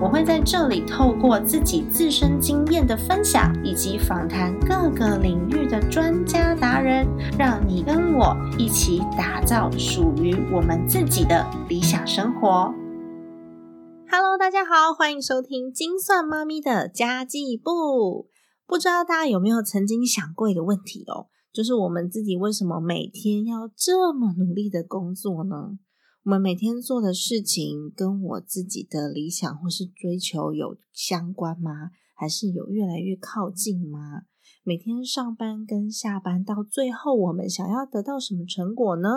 我会在这里透过自己自身经验的分享，以及访谈各个领域的专家达人，让你跟我一起打造属于我们自己的理想生活。Hello，大家好，欢迎收听精算妈咪的家计部。不知道大家有没有曾经想过一个问题哦，就是我们自己为什么每天要这么努力的工作呢？我们每天做的事情跟我自己的理想或是追求有相关吗？还是有越来越靠近吗？每天上班跟下班到最后，我们想要得到什么成果呢？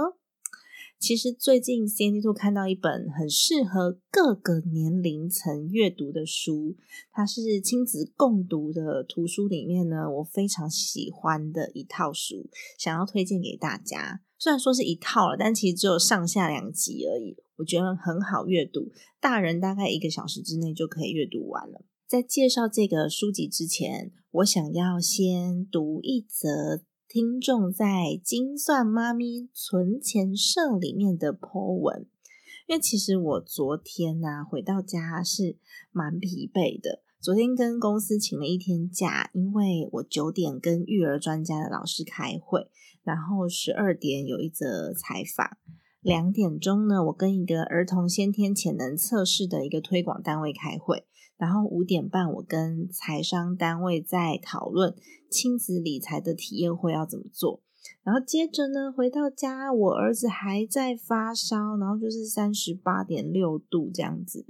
其实最近 C N D Two 看到一本很适合各个年龄层阅读的书，它是亲子共读的图书里面呢，我非常喜欢的一套书，想要推荐给大家。虽然说是一套了，但其实只有上下两集而已。我觉得很好阅读，大人大概一个小时之内就可以阅读完了。在介绍这个书籍之前，我想要先读一则听众在精算妈咪存钱社里面的 po 文，因为其实我昨天呢回到家是蛮疲惫的。昨天跟公司请了一天假，因为我九点跟育儿专家的老师开会。然后十二点有一则采访，两点钟呢，我跟一个儿童先天潜能测试的一个推广单位开会，然后五点半我跟财商单位在讨论亲子理财的体验会要怎么做，然后接着呢回到家，我儿子还在发烧，然后就是三十八点六度这样子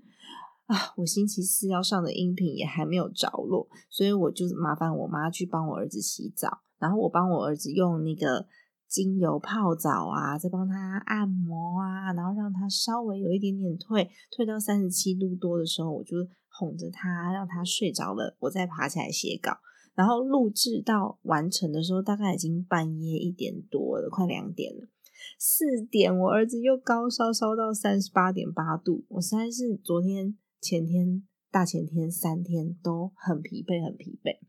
啊，我星期四要上的音频也还没有着落，所以我就麻烦我妈去帮我儿子洗澡。然后我帮我儿子用那个精油泡澡啊，再帮他按摩啊，然后让他稍微有一点点退，退到三十七度多的时候，我就哄着他，让他睡着了，我再爬起来写稿。然后录制到完成的时候，大概已经半夜一点多了，快两点了。四点我儿子又高烧，烧到三十八点八度，我实在是昨天、前天、大前天三天都很疲惫，很疲惫。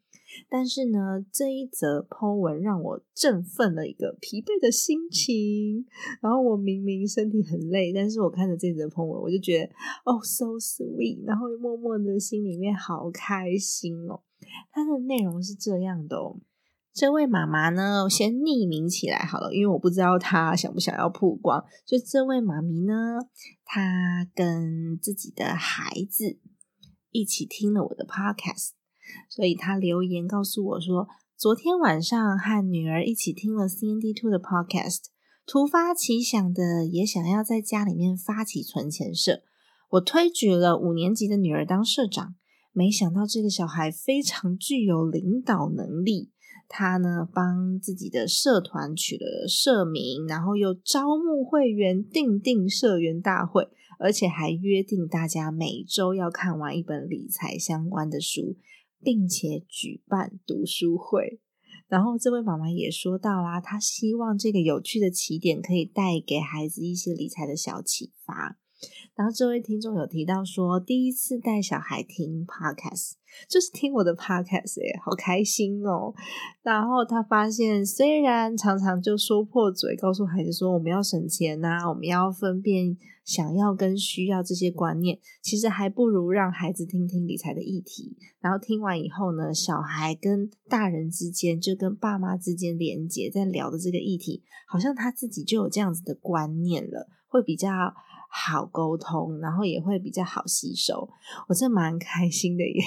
但是呢，这一则 Po 文让我振奋了一个疲惫的心情。然后我明明身体很累，但是我看着这则 Po 文，我就觉得哦，so sweet，然后默默的心里面好开心哦。它的内容是这样的哦，这位妈妈呢，我先匿名起来好了，因为我不知道她想不想要曝光。就这位妈咪呢，她跟自己的孩子一起听了我的 podcast。所以他留言告诉我说，昨天晚上和女儿一起听了 C N D Two 的 Podcast，突发奇想的也想要在家里面发起存钱社。我推举了五年级的女儿当社长，没想到这个小孩非常具有领导能力。他呢帮自己的社团取了社名，然后又招募会员，定定社员大会，而且还约定大家每周要看完一本理财相关的书。并且举办读书会，然后这位妈妈也说到啦，她希望这个有趣的起点可以带给孩子一些理财的小启发。然后这位听众有提到说，第一次带小孩听 podcast，就是听我的 podcast，哎，好开心哦。然后他发现，虽然常常就说破嘴，告诉孩子说我们要省钱呐，我们要分辨想要跟需要这些观念，其实还不如让孩子听听理财的议题。然后听完以后呢，小孩跟大人之间，就跟爸妈之间连接，在聊的这个议题，好像他自己就有这样子的观念了，会比较。好沟通，然后也会比较好吸收，我真蛮开心的耶！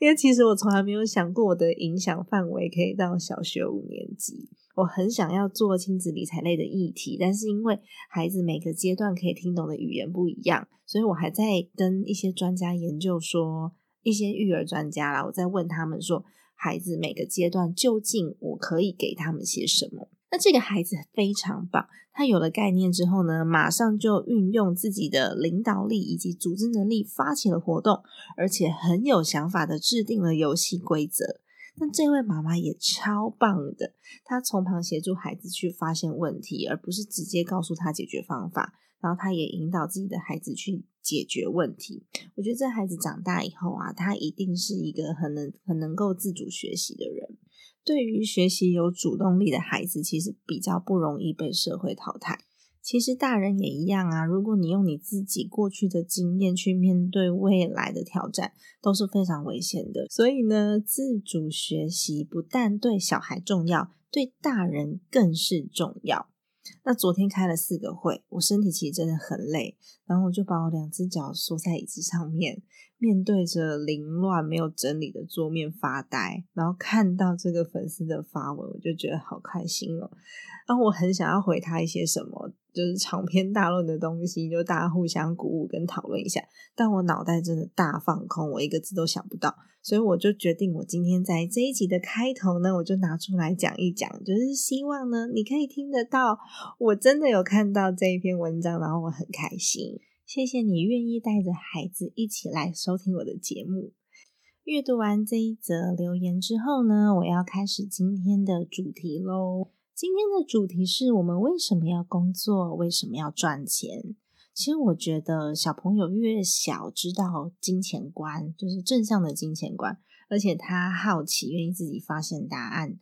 因为其实我从来没有想过我的影响范围可以到小学五年级。我很想要做亲子理财类的议题，但是因为孩子每个阶段可以听懂的语言不一样，所以我还在跟一些专家研究，说一些育儿专家啦，我在问他们说，孩子每个阶段究竟我可以给他们些什么？那这个孩子非常棒，他有了概念之后呢，马上就运用自己的领导力以及组织能力，发起了活动，而且很有想法的制定了游戏规则。那这位妈妈也超棒的，她从旁协助孩子去发现问题，而不是直接告诉他解决方法。然后她也引导自己的孩子去解决问题。我觉得这孩子长大以后啊，他一定是一个很能很能够自主学习的人。对于学习有主动力的孩子，其实比较不容易被社会淘汰。其实大人也一样啊。如果你用你自己过去的经验去面对未来的挑战，都是非常危险的。所以呢，自主学习不但对小孩重要，对大人更是重要。那昨天开了四个会，我身体其实真的很累，然后我就把我两只脚缩在椅子上面，面对着凌乱没有整理的桌面发呆，然后看到这个粉丝的发文，我就觉得好开心哦。然后我很想要回他一些什么。就是长篇大论的东西，就大家互相鼓舞跟讨论一下。但我脑袋真的大放空，我一个字都想不到，所以我就决定，我今天在这一集的开头呢，我就拿出来讲一讲，就是希望呢，你可以听得到，我真的有看到这一篇文章，然后我很开心。谢谢你愿意带着孩子一起来收听我的节目。阅读完这一则留言之后呢，我要开始今天的主题喽。今天的主题是我们为什么要工作？为什么要赚钱？其实我觉得小朋友越小，知道金钱观，就是正向的金钱观，而且他好奇，愿意自己发现答案。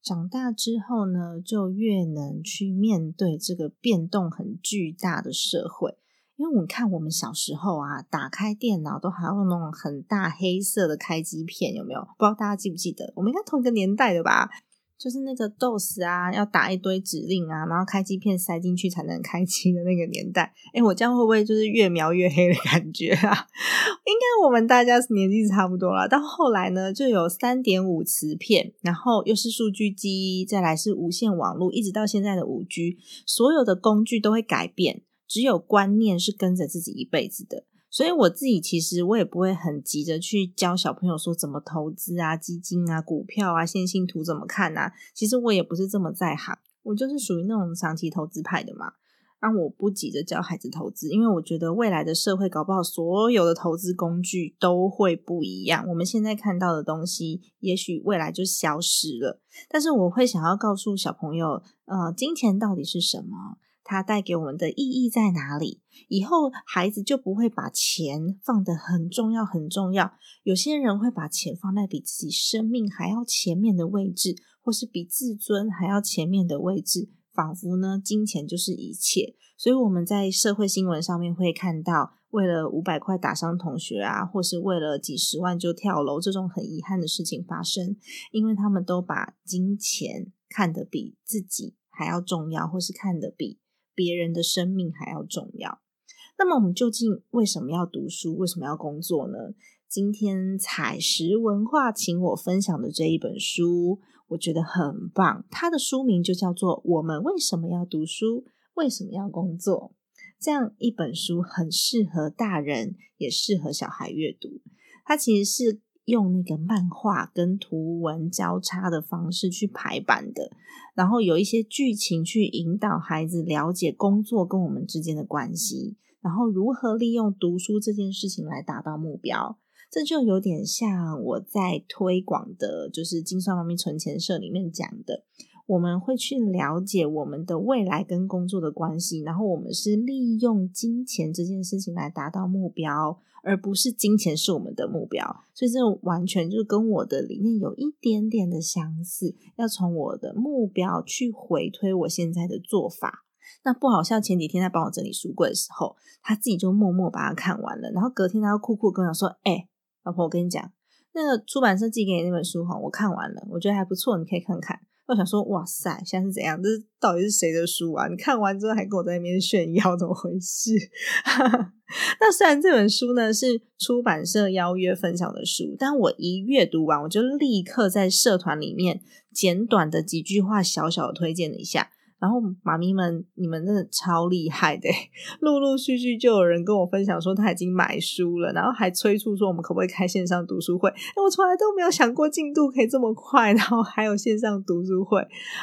长大之后呢，就越能去面对这个变动很巨大的社会。因为我们看我们小时候啊，打开电脑都还要那种很大黑色的开机片，有没有？不知道大家记不记得？我们应该同一个年代的吧？就是那个 DOS 啊，要打一堆指令啊，然后开机片塞进去才能开机的那个年代。哎，我这样会不会就是越描越黑的感觉啊？应该我们大家年纪差不多了。到后来呢，就有三点五磁片，然后又是数据机，再来是无线网络，一直到现在的五 G，所有的工具都会改变，只有观念是跟着自己一辈子的。所以我自己其实我也不会很急着去教小朋友说怎么投资啊、基金啊、股票啊、线性图怎么看啊。其实我也不是这么在行，我就是属于那种长期投资派的嘛。那我不急着教孩子投资，因为我觉得未来的社会搞不好所有的投资工具都会不一样。我们现在看到的东西，也许未来就消失了。但是我会想要告诉小朋友，呃，金钱到底是什么？它带给我们的意义在哪里？以后孩子就不会把钱放得很重要、很重要。有些人会把钱放在比自己生命还要前面的位置，或是比自尊还要前面的位置，仿佛呢，金钱就是一切。所以我们在社会新闻上面会看到，为了五百块打伤同学啊，或是为了几十万就跳楼这种很遗憾的事情发生，因为他们都把金钱看得比自己还要重要，或是看得比。别人的生命还要重要。那么，我们究竟为什么要读书？为什么要工作呢？今天彩石文化请我分享的这一本书，我觉得很棒。它的书名就叫做《我们为什么要读书？为什么要工作》。这样一本书很适合大人，也适合小孩阅读。它其实是。用那个漫画跟图文交叉的方式去排版的，然后有一些剧情去引导孩子了解工作跟我们之间的关系，然后如何利用读书这件事情来达到目标。这就有点像我在推广的，就是精算妈咪存钱社里面讲的，我们会去了解我们的未来跟工作的关系，然后我们是利用金钱这件事情来达到目标。而不是金钱是我们的目标，所以这完全就跟我的理念有一点点的相似。要从我的目标去回推我现在的做法。那不好笑，前几天在帮我整理书柜的时候，他自己就默默把它看完了。然后隔天他又酷酷跟我说：“哎，老婆，我跟你讲，那个出版社寄给你那本书哈，我看完了，我觉得还不错，你可以看看。”我想说，哇塞，现在是怎样？这到底是谁的书啊？你看完之后还跟我在那边炫耀，怎么回事？那虽然这本书呢是出版社邀约分享的书，但我一阅读完，我就立刻在社团里面简短的几句话，小小的推荐了一下。然后妈咪们，你们真的超厉害的，陆陆续续就有人跟我分享说他已经买书了，然后还催促说我们可不可以开线上读书会。哎，我从来都没有想过进度可以这么快，然后还有线上读书会。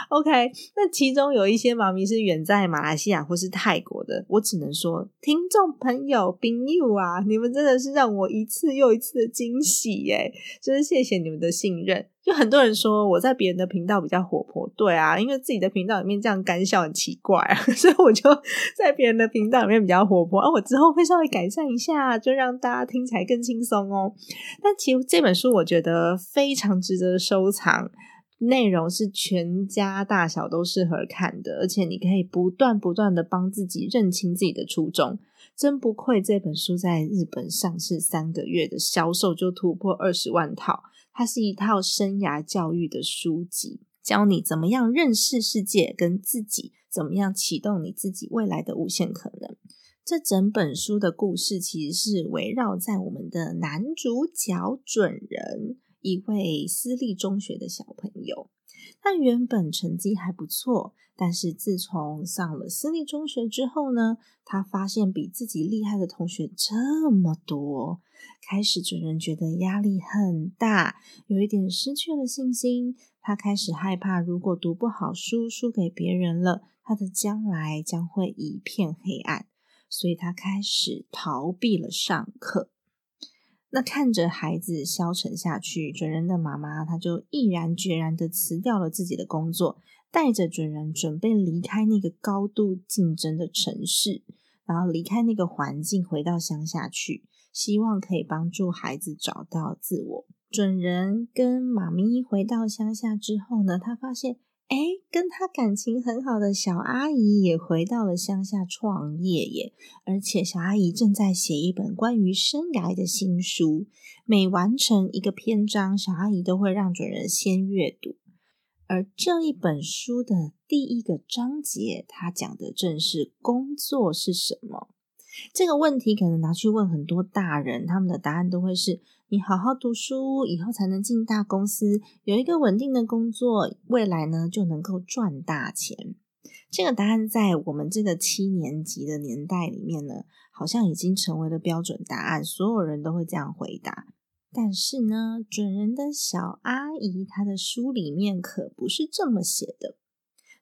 OK，那其中有一些妈咪是远在马来西亚或是泰国的，我只能说听众朋友、朋友啊，你们真的是让我一次又一次的惊喜耶！真是谢谢你们的信任。就很多人说我在别人的频道比较活泼，对啊，因为自己的频道里面这样干笑很奇怪啊，所以我就 在别人的频道里面比较活泼。而我之后会稍微改善一下，就让大家听起来更轻松哦。但其实这本书我觉得非常值得收藏，内容是全家大小都适合看的，而且你可以不断不断的帮自己认清自己的初衷。真不愧这本书在日本上市三个月的销售就突破二十万套。它是一套生涯教育的书籍，教你怎么样认识世界跟自己，怎么样启动你自己未来的无限可能。这整本书的故事其实是围绕在我们的男主角准人，一位私立中学的小朋友。他原本成绩还不错，但是自从上了私立中学之后呢，他发现比自己厉害的同学这么多，开始准人觉得压力很大，有一点失去了信心。他开始害怕，如果读不好书，输给别人了，他的将来将会一片黑暗，所以他开始逃避了上课。那看着孩子消沉下去，准人的妈妈，她就毅然决然的辞掉了自己的工作，带着准人准备离开那个高度竞争的城市，然后离开那个环境，回到乡下去，希望可以帮助孩子找到自我。准人跟妈咪回到乡下之后呢，他发现。哎，跟他感情很好的小阿姨也回到了乡下创业耶，而且小阿姨正在写一本关于生涯的新书。每完成一个篇章，小阿姨都会让主人先阅读。而这一本书的第一个章节，它讲的正是工作是什么。这个问题可能拿去问很多大人，他们的答案都会是。你好好读书，以后才能进大公司，有一个稳定的工作，未来呢就能够赚大钱。这个答案在我们这个七年级的年代里面呢，好像已经成为了标准答案，所有人都会这样回答。但是呢，准人的小阿姨她的书里面可不是这么写的。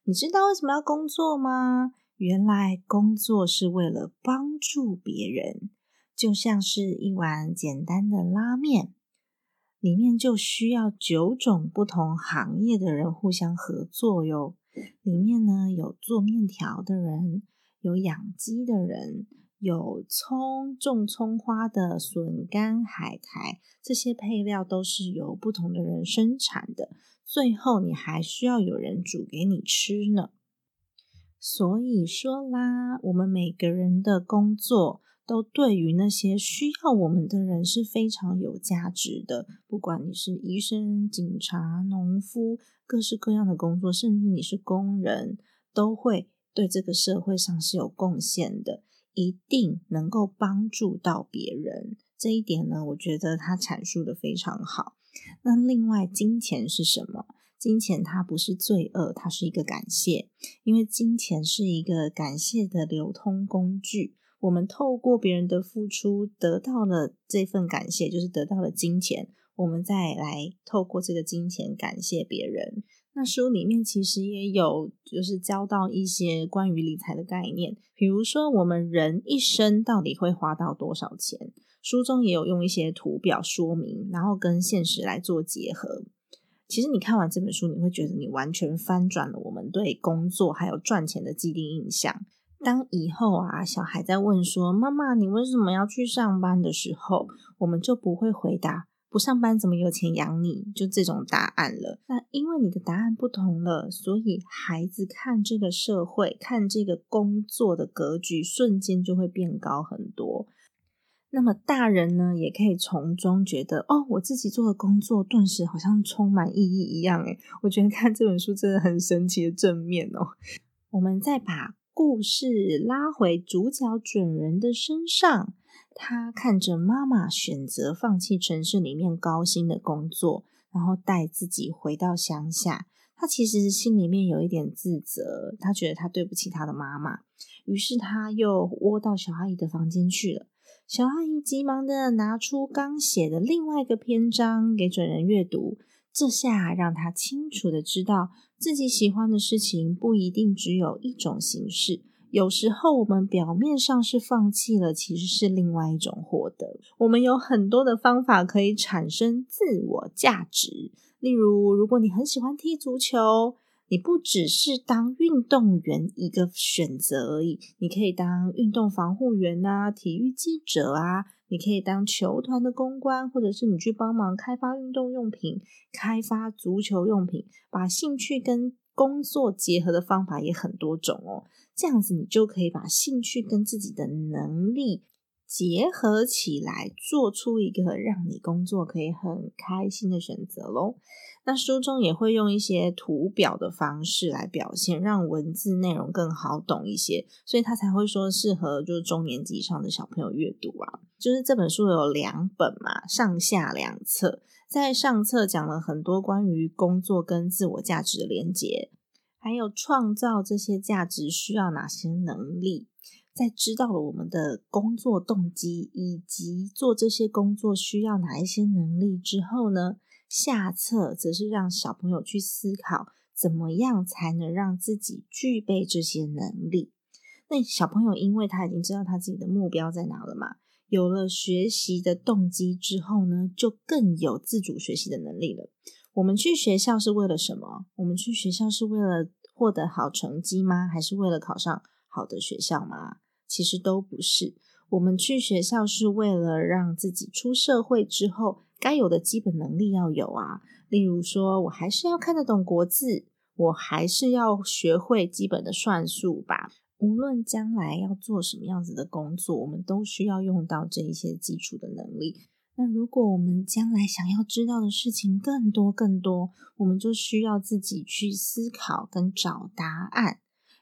你知道为什么要工作吗？原来工作是为了帮助别人。就像是一碗简单的拉面，里面就需要九种不同行业的人互相合作哟。里面呢有做面条的人，有养鸡的人，有葱种葱花的笋干、海苔，这些配料都是由不同的人生产的。最后你还需要有人煮给你吃呢。所以说啦，我们每个人的工作。都对于那些需要我们的人是非常有价值的。不管你是医生、警察、农夫，各式各样的工作，甚至你是工人，都会对这个社会上是有贡献的，一定能够帮助到别人。这一点呢，我觉得他阐述的非常好。那另外，金钱是什么？金钱它不是罪恶，它是一个感谢，因为金钱是一个感谢的流通工具。我们透过别人的付出得到了这份感谢，就是得到了金钱。我们再来透过这个金钱感谢别人。那书里面其实也有，就是教到一些关于理财的概念，比如说我们人一生到底会花到多少钱？书中也有用一些图表说明，然后跟现实来做结合。其实你看完这本书，你会觉得你完全翻转了我们对工作还有赚钱的既定印象。当以后啊，小孩在问说：“妈妈，你为什么要去上班？”的时候，我们就不会回答“不上班怎么有钱养你”就这种答案了。那因为你的答案不同了，所以孩子看这个社会、看这个工作的格局，瞬间就会变高很多。那么大人呢，也可以从中觉得：“哦，我自己做的工作，顿时好像充满意义一样。”诶我觉得看这本书真的很神奇的正面哦。我们再把。故事拉回主角准人的身上，他看着妈妈选择放弃城市里面高薪的工作，然后带自己回到乡下。他其实心里面有一点自责，他觉得他对不起他的妈妈，于是他又窝到小阿姨的房间去了。小阿姨急忙的拿出刚写的另外一个篇章给准人阅读，这下让他清楚的知道。自己喜欢的事情不一定只有一种形式，有时候我们表面上是放弃了，其实是另外一种获得。我们有很多的方法可以产生自我价值，例如，如果你很喜欢踢足球，你不只是当运动员一个选择而已，你可以当运动防护员啊，体育记者啊，你可以当球团的公关，或者是你去帮忙开发运动用品、开发足球用品，把兴趣跟工作结合的方法也很多种哦。这样子，你就可以把兴趣跟自己的能力。结合起来，做出一个让你工作可以很开心的选择喽。那书中也会用一些图表的方式来表现，让文字内容更好懂一些，所以他才会说适合就是中年级以上的小朋友阅读啊。就是这本书有两本嘛，上下两册，在上册讲了很多关于工作跟自我价值的连结，还有创造这些价值需要哪些能力。在知道了我们的工作动机以及做这些工作需要哪一些能力之后呢，下册则是让小朋友去思考怎么样才能让自己具备这些能力。那小朋友因为他已经知道他自己的目标在哪了嘛，有了学习的动机之后呢，就更有自主学习的能力了。我们去学校是为了什么？我们去学校是为了获得好成绩吗？还是为了考上好的学校吗？其实都不是，我们去学校是为了让自己出社会之后该有的基本能力要有啊。例如说，我还是要看得懂国字，我还是要学会基本的算术吧。无论将来要做什么样子的工作，我们都需要用到这一些基础的能力。那如果我们将来想要知道的事情更多更多，我们就需要自己去思考跟找答案。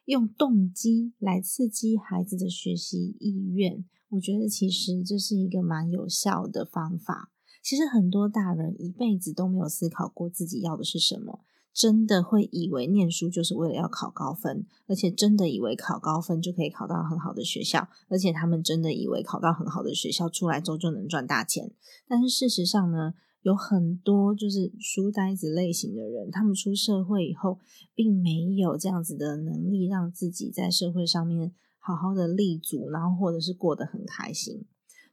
用动机来刺激孩子的学习意愿，我觉得其实这是一个蛮有效的方法。其实很多大人一辈子都没有思考过自己要的是什么，真的会以为念书就是为了要考高分，而且真的以为考高分就可以考到很好的学校，而且他们真的以为考到很好的学校出来之后就能赚大钱。但是事实上呢？有很多就是书呆子类型的人，他们出社会以后，并没有这样子的能力，让自己在社会上面好好的立足，然后或者是过得很开心。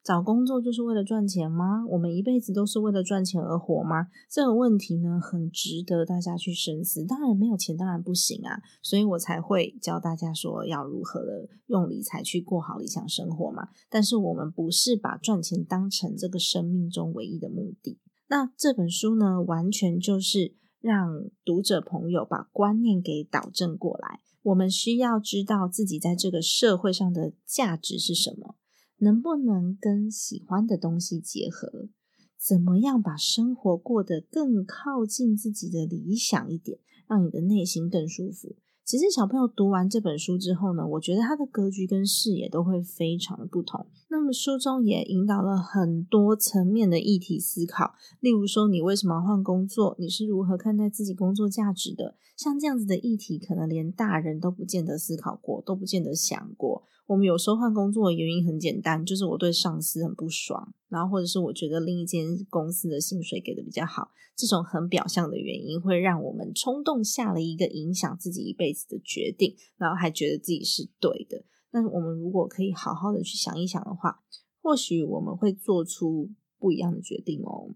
找工作就是为了赚钱吗？我们一辈子都是为了赚钱而活吗？这个问题呢，很值得大家去深思。当然，没有钱当然不行啊，所以我才会教大家说要如何的用理财去过好理想生活嘛。但是我们不是把赚钱当成这个生命中唯一的目的。那这本书呢，完全就是让读者朋友把观念给导正过来。我们需要知道自己在这个社会上的价值是什么，能不能跟喜欢的东西结合？怎么样把生活过得更靠近自己的理想一点，让你的内心更舒服？其实小朋友读完这本书之后呢，我觉得他的格局跟视野都会非常的不同。那么书中也引导了很多层面的议题思考，例如说你为什么换工作？你是如何看待自己工作价值的？像这样子的议题，可能连大人都不见得思考过，都不见得想过。我们有时候换工作的原因很简单，就是我对上司很不爽，然后或者是我觉得另一间公司的薪水给的比较好，这种很表象的原因会让我们冲动下了一个影响自己一辈子的决定，然后还觉得自己是对的。但我们如果可以好好的去想一想的话，或许我们会做出不一样的决定哦。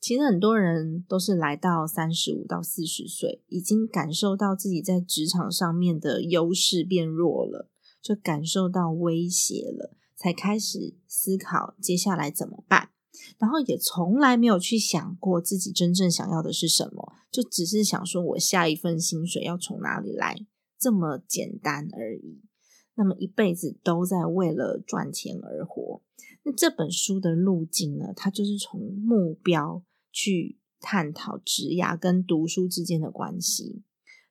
其实很多人都是来到三十五到四十岁，已经感受到自己在职场上面的优势变弱了，就感受到威胁了，才开始思考接下来怎么办。然后也从来没有去想过自己真正想要的是什么，就只是想说我下一份薪水要从哪里来，这么简单而已。那么一辈子都在为了赚钱而活。那这本书的路径呢？它就是从目标。去探讨职涯跟读书之间的关系，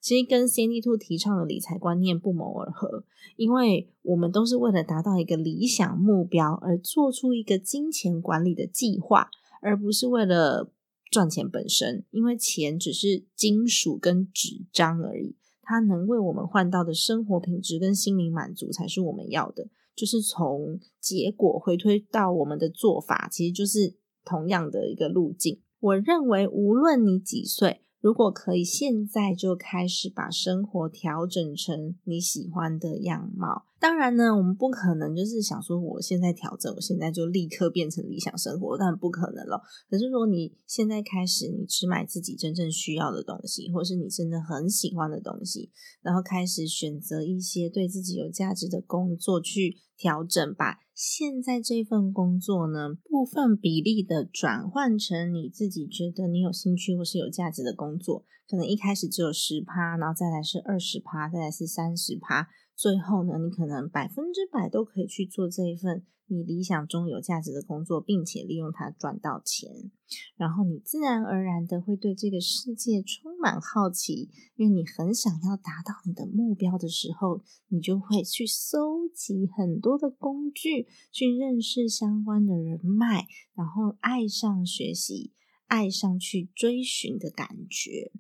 其实跟 CND Two 提倡的理财观念不谋而合，因为我们都是为了达到一个理想目标而做出一个金钱管理的计划，而不是为了赚钱本身。因为钱只是金属跟纸张而已，它能为我们换到的生活品质跟心灵满足才是我们要的。就是从结果回推到我们的做法，其实就是同样的一个路径。我认为，无论你几岁，如果可以现在就开始把生活调整成你喜欢的样貌，当然呢，我们不可能就是想说，我现在调整，我现在就立刻变成理想生活，但不可能了。可是，如果你现在开始，你只买自己真正需要的东西，或是你真的很喜欢的东西，然后开始选择一些对自己有价值的工作去调整，把现在这份工作呢，部分比例的转换成你自己觉得你有兴趣或是有价值的工作，可能一开始只有十趴，然后再来是二十趴，再来是三十趴。最后呢，你可能百分之百都可以去做这一份你理想中有价值的工作，并且利用它赚到钱。然后你自然而然的会对这个世界充满好奇，因为你很想要达到你的目标的时候，你就会去搜集很多的工具，去认识相关的人脉，然后爱上学习，爱上去追寻的感觉。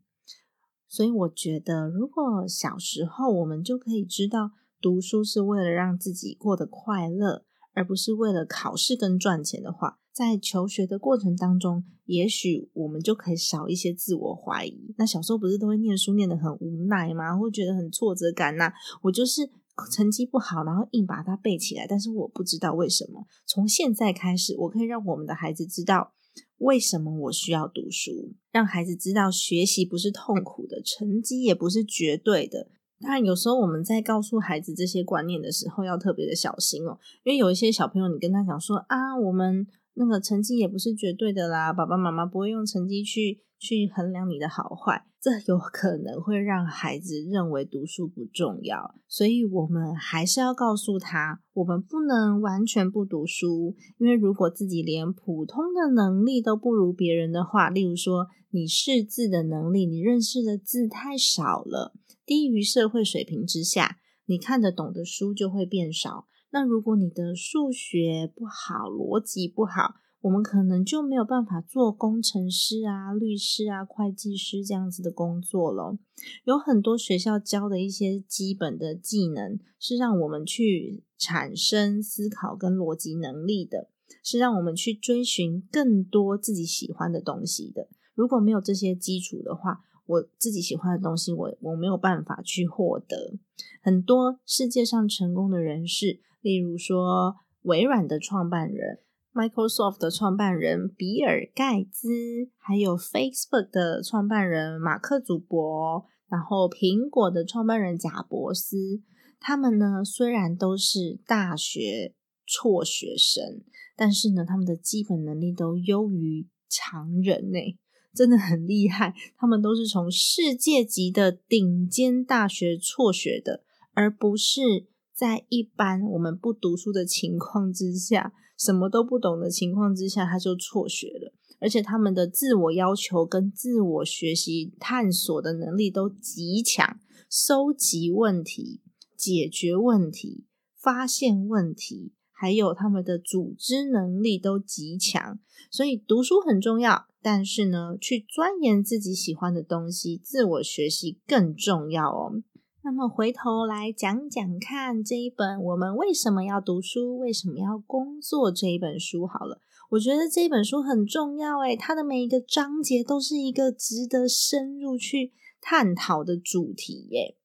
所以我觉得，如果小时候我们就可以知道，读书是为了让自己过得快乐，而不是为了考试跟赚钱的话，在求学的过程当中，也许我们就可以少一些自我怀疑。那小时候不是都会念书念得很无奈吗？会觉得很挫折感呐。我就是成绩不好，然后硬把它背起来，但是我不知道为什么。从现在开始，我可以让我们的孩子知道。为什么我需要读书？让孩子知道学习不是痛苦的，成绩也不是绝对的。当然，有时候我们在告诉孩子这些观念的时候，要特别的小心哦。因为有一些小朋友，你跟他讲说啊，我们那个成绩也不是绝对的啦，爸爸妈妈不会用成绩去。去衡量你的好坏，这 有可能会让孩子认为读书不重要，所以我们还是要告诉他，我们不能完全不读书，因为如果自己连普通的能力都不如别人的话，例如说你识字的能力，你认识的字太少了，低于社会水平之下，你看得懂的书就会变少。那如果你的数学不好，逻辑不好，我们可能就没有办法做工程师啊、律师啊、会计师这样子的工作了。有很多学校教的一些基本的技能，是让我们去产生思考跟逻辑能力的，是让我们去追寻更多自己喜欢的东西的。如果没有这些基础的话，我自己喜欢的东西，我我没有办法去获得。很多世界上成功的人士，例如说微软的创办人。Microsoft 的创办人比尔盖茨，还有 Facebook 的创办人马克祖博，然后苹果的创办人贾伯斯，他们呢虽然都是大学辍学生，但是呢他们的基本能力都优于常人呢，真的很厉害。他们都是从世界级的顶尖大学辍学的，而不是在一般我们不读书的情况之下。什么都不懂的情况之下，他就辍学了。而且他们的自我要求跟自我学习探索的能力都极强，收集问题、解决问题、发现问题，还有他们的组织能力都极强。所以读书很重要，但是呢，去钻研自己喜欢的东西，自我学习更重要哦。那么回头来讲讲看这一本我们为什么要读书，为什么要工作这一本书好了。我觉得这本书很重要诶，它的每一个章节都是一个值得深入去探讨的主题耶。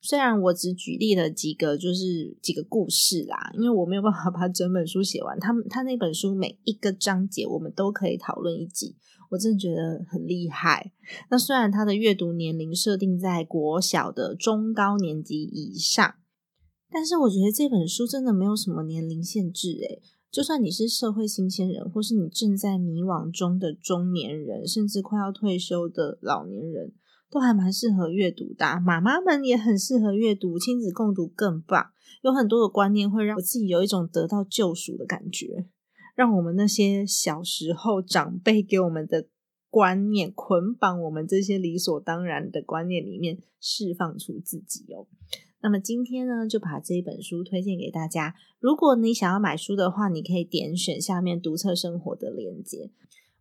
虽然我只举例了几个，就是几个故事啦，因为我没有办法把整本书写完。他他那本书每一个章节我们都可以讨论一集。我真的觉得很厉害。那虽然他的阅读年龄设定在国小的中高年级以上，但是我觉得这本书真的没有什么年龄限制。诶就算你是社会新鲜人，或是你正在迷惘中的中年人，甚至快要退休的老年人，都还蛮适合阅读的。妈妈们也很适合阅读，亲子共读更棒。有很多的观念会让我自己有一种得到救赎的感觉。让我们那些小时候长辈给我们的观念捆绑我们这些理所当然的观念里面释放出自己哦。那么今天呢，就把这本书推荐给大家。如果你想要买书的话，你可以点选下面读册生活的链接。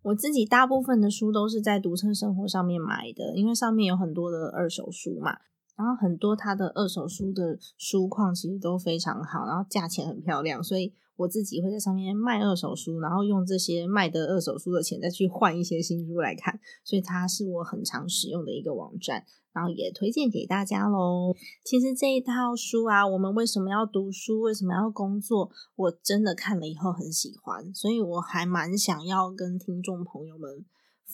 我自己大部分的书都是在读册生活上面买的，因为上面有很多的二手书嘛。然后很多它的二手书的书况其实都非常好，然后价钱很漂亮，所以我自己会在上面卖二手书，然后用这些卖的二手书的钱再去换一些新书来看，所以它是我很常使用的一个网站，然后也推荐给大家喽。其实这一套书啊，我们为什么要读书，为什么要工作，我真的看了以后很喜欢，所以我还蛮想要跟听众朋友们。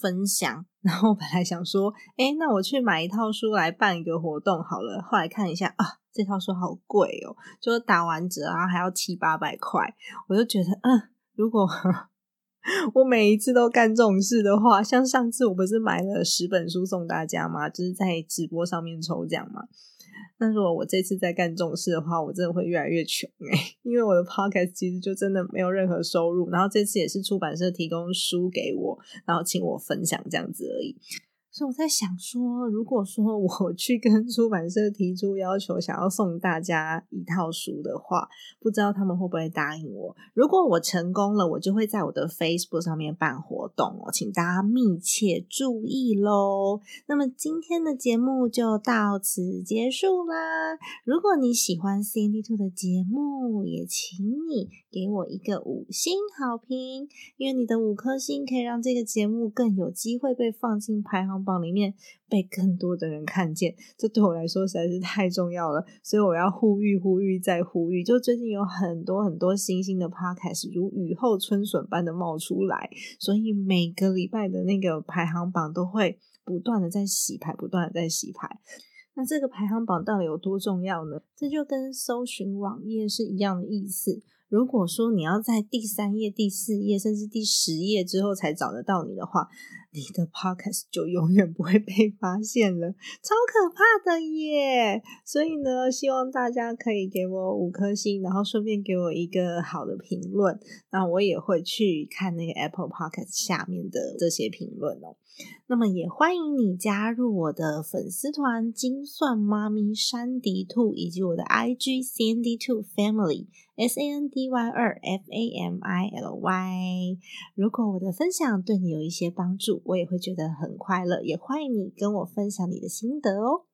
分享，然后本来想说，哎，那我去买一套书来办一个活动好了。后来看一下啊，这套书好贵哦，就打完折啊还要七八百块。我就觉得，嗯，如果 我每一次都干这种事的话，像上次我不是买了十本书送大家吗？就是在直播上面抽奖嘛。那如果我这次再干这种事的话，我真的会越来越穷哎，因为我的 podcast 其实就真的没有任何收入，然后这次也是出版社提供书给我，然后请我分享这样子而已。所以我在想说，如果说我去跟出版社提出要求，想要送大家一套书的话，不知道他们会不会答应我。如果我成功了，我就会在我的 Facebook 上面办活动哦，请大家密切注意喽。那么今天的节目就到此结束啦。如果你喜欢 CND Two 的节目，也请你给我一个五星好评，因为你的五颗星可以让这个节目更有机会被放进排行。榜里面被更多的人看见，这对我来说实在是太重要了，所以我要呼吁、呼吁再呼吁。就最近有很多很多新兴的 podcast 如雨后春笋般的冒出来，所以每个礼拜的那个排行榜都会不断的在洗牌，不断的在洗牌。那这个排行榜到底有多重要呢？这就跟搜寻网页是一样的意思。如果说你要在第三页、第四页，甚至第十页之后才找得到你的话，你的 podcast 就永远不会被发现了，超可怕的耶！所以呢，希望大家可以给我五颗星，然后顺便给我一个好的评论，那我也会去看那个 Apple Podcast 下面的这些评论哦。那么也欢迎你加入我的粉丝团“精算妈咪山迪兔”以及我的 IG “Sandy Two Family”。S A N D Y 二 F A M I L Y。如果我的分享对你有一些帮助，我也会觉得很快乐。也欢迎你跟我分享你的心得哦。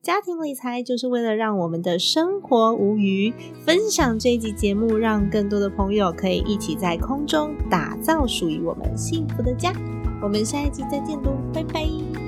家庭理财就是为了让我们的生活无余。分享这一集节目，让更多的朋友可以一起在空中打造属于我们幸福的家。我们下一集再见喽，拜拜。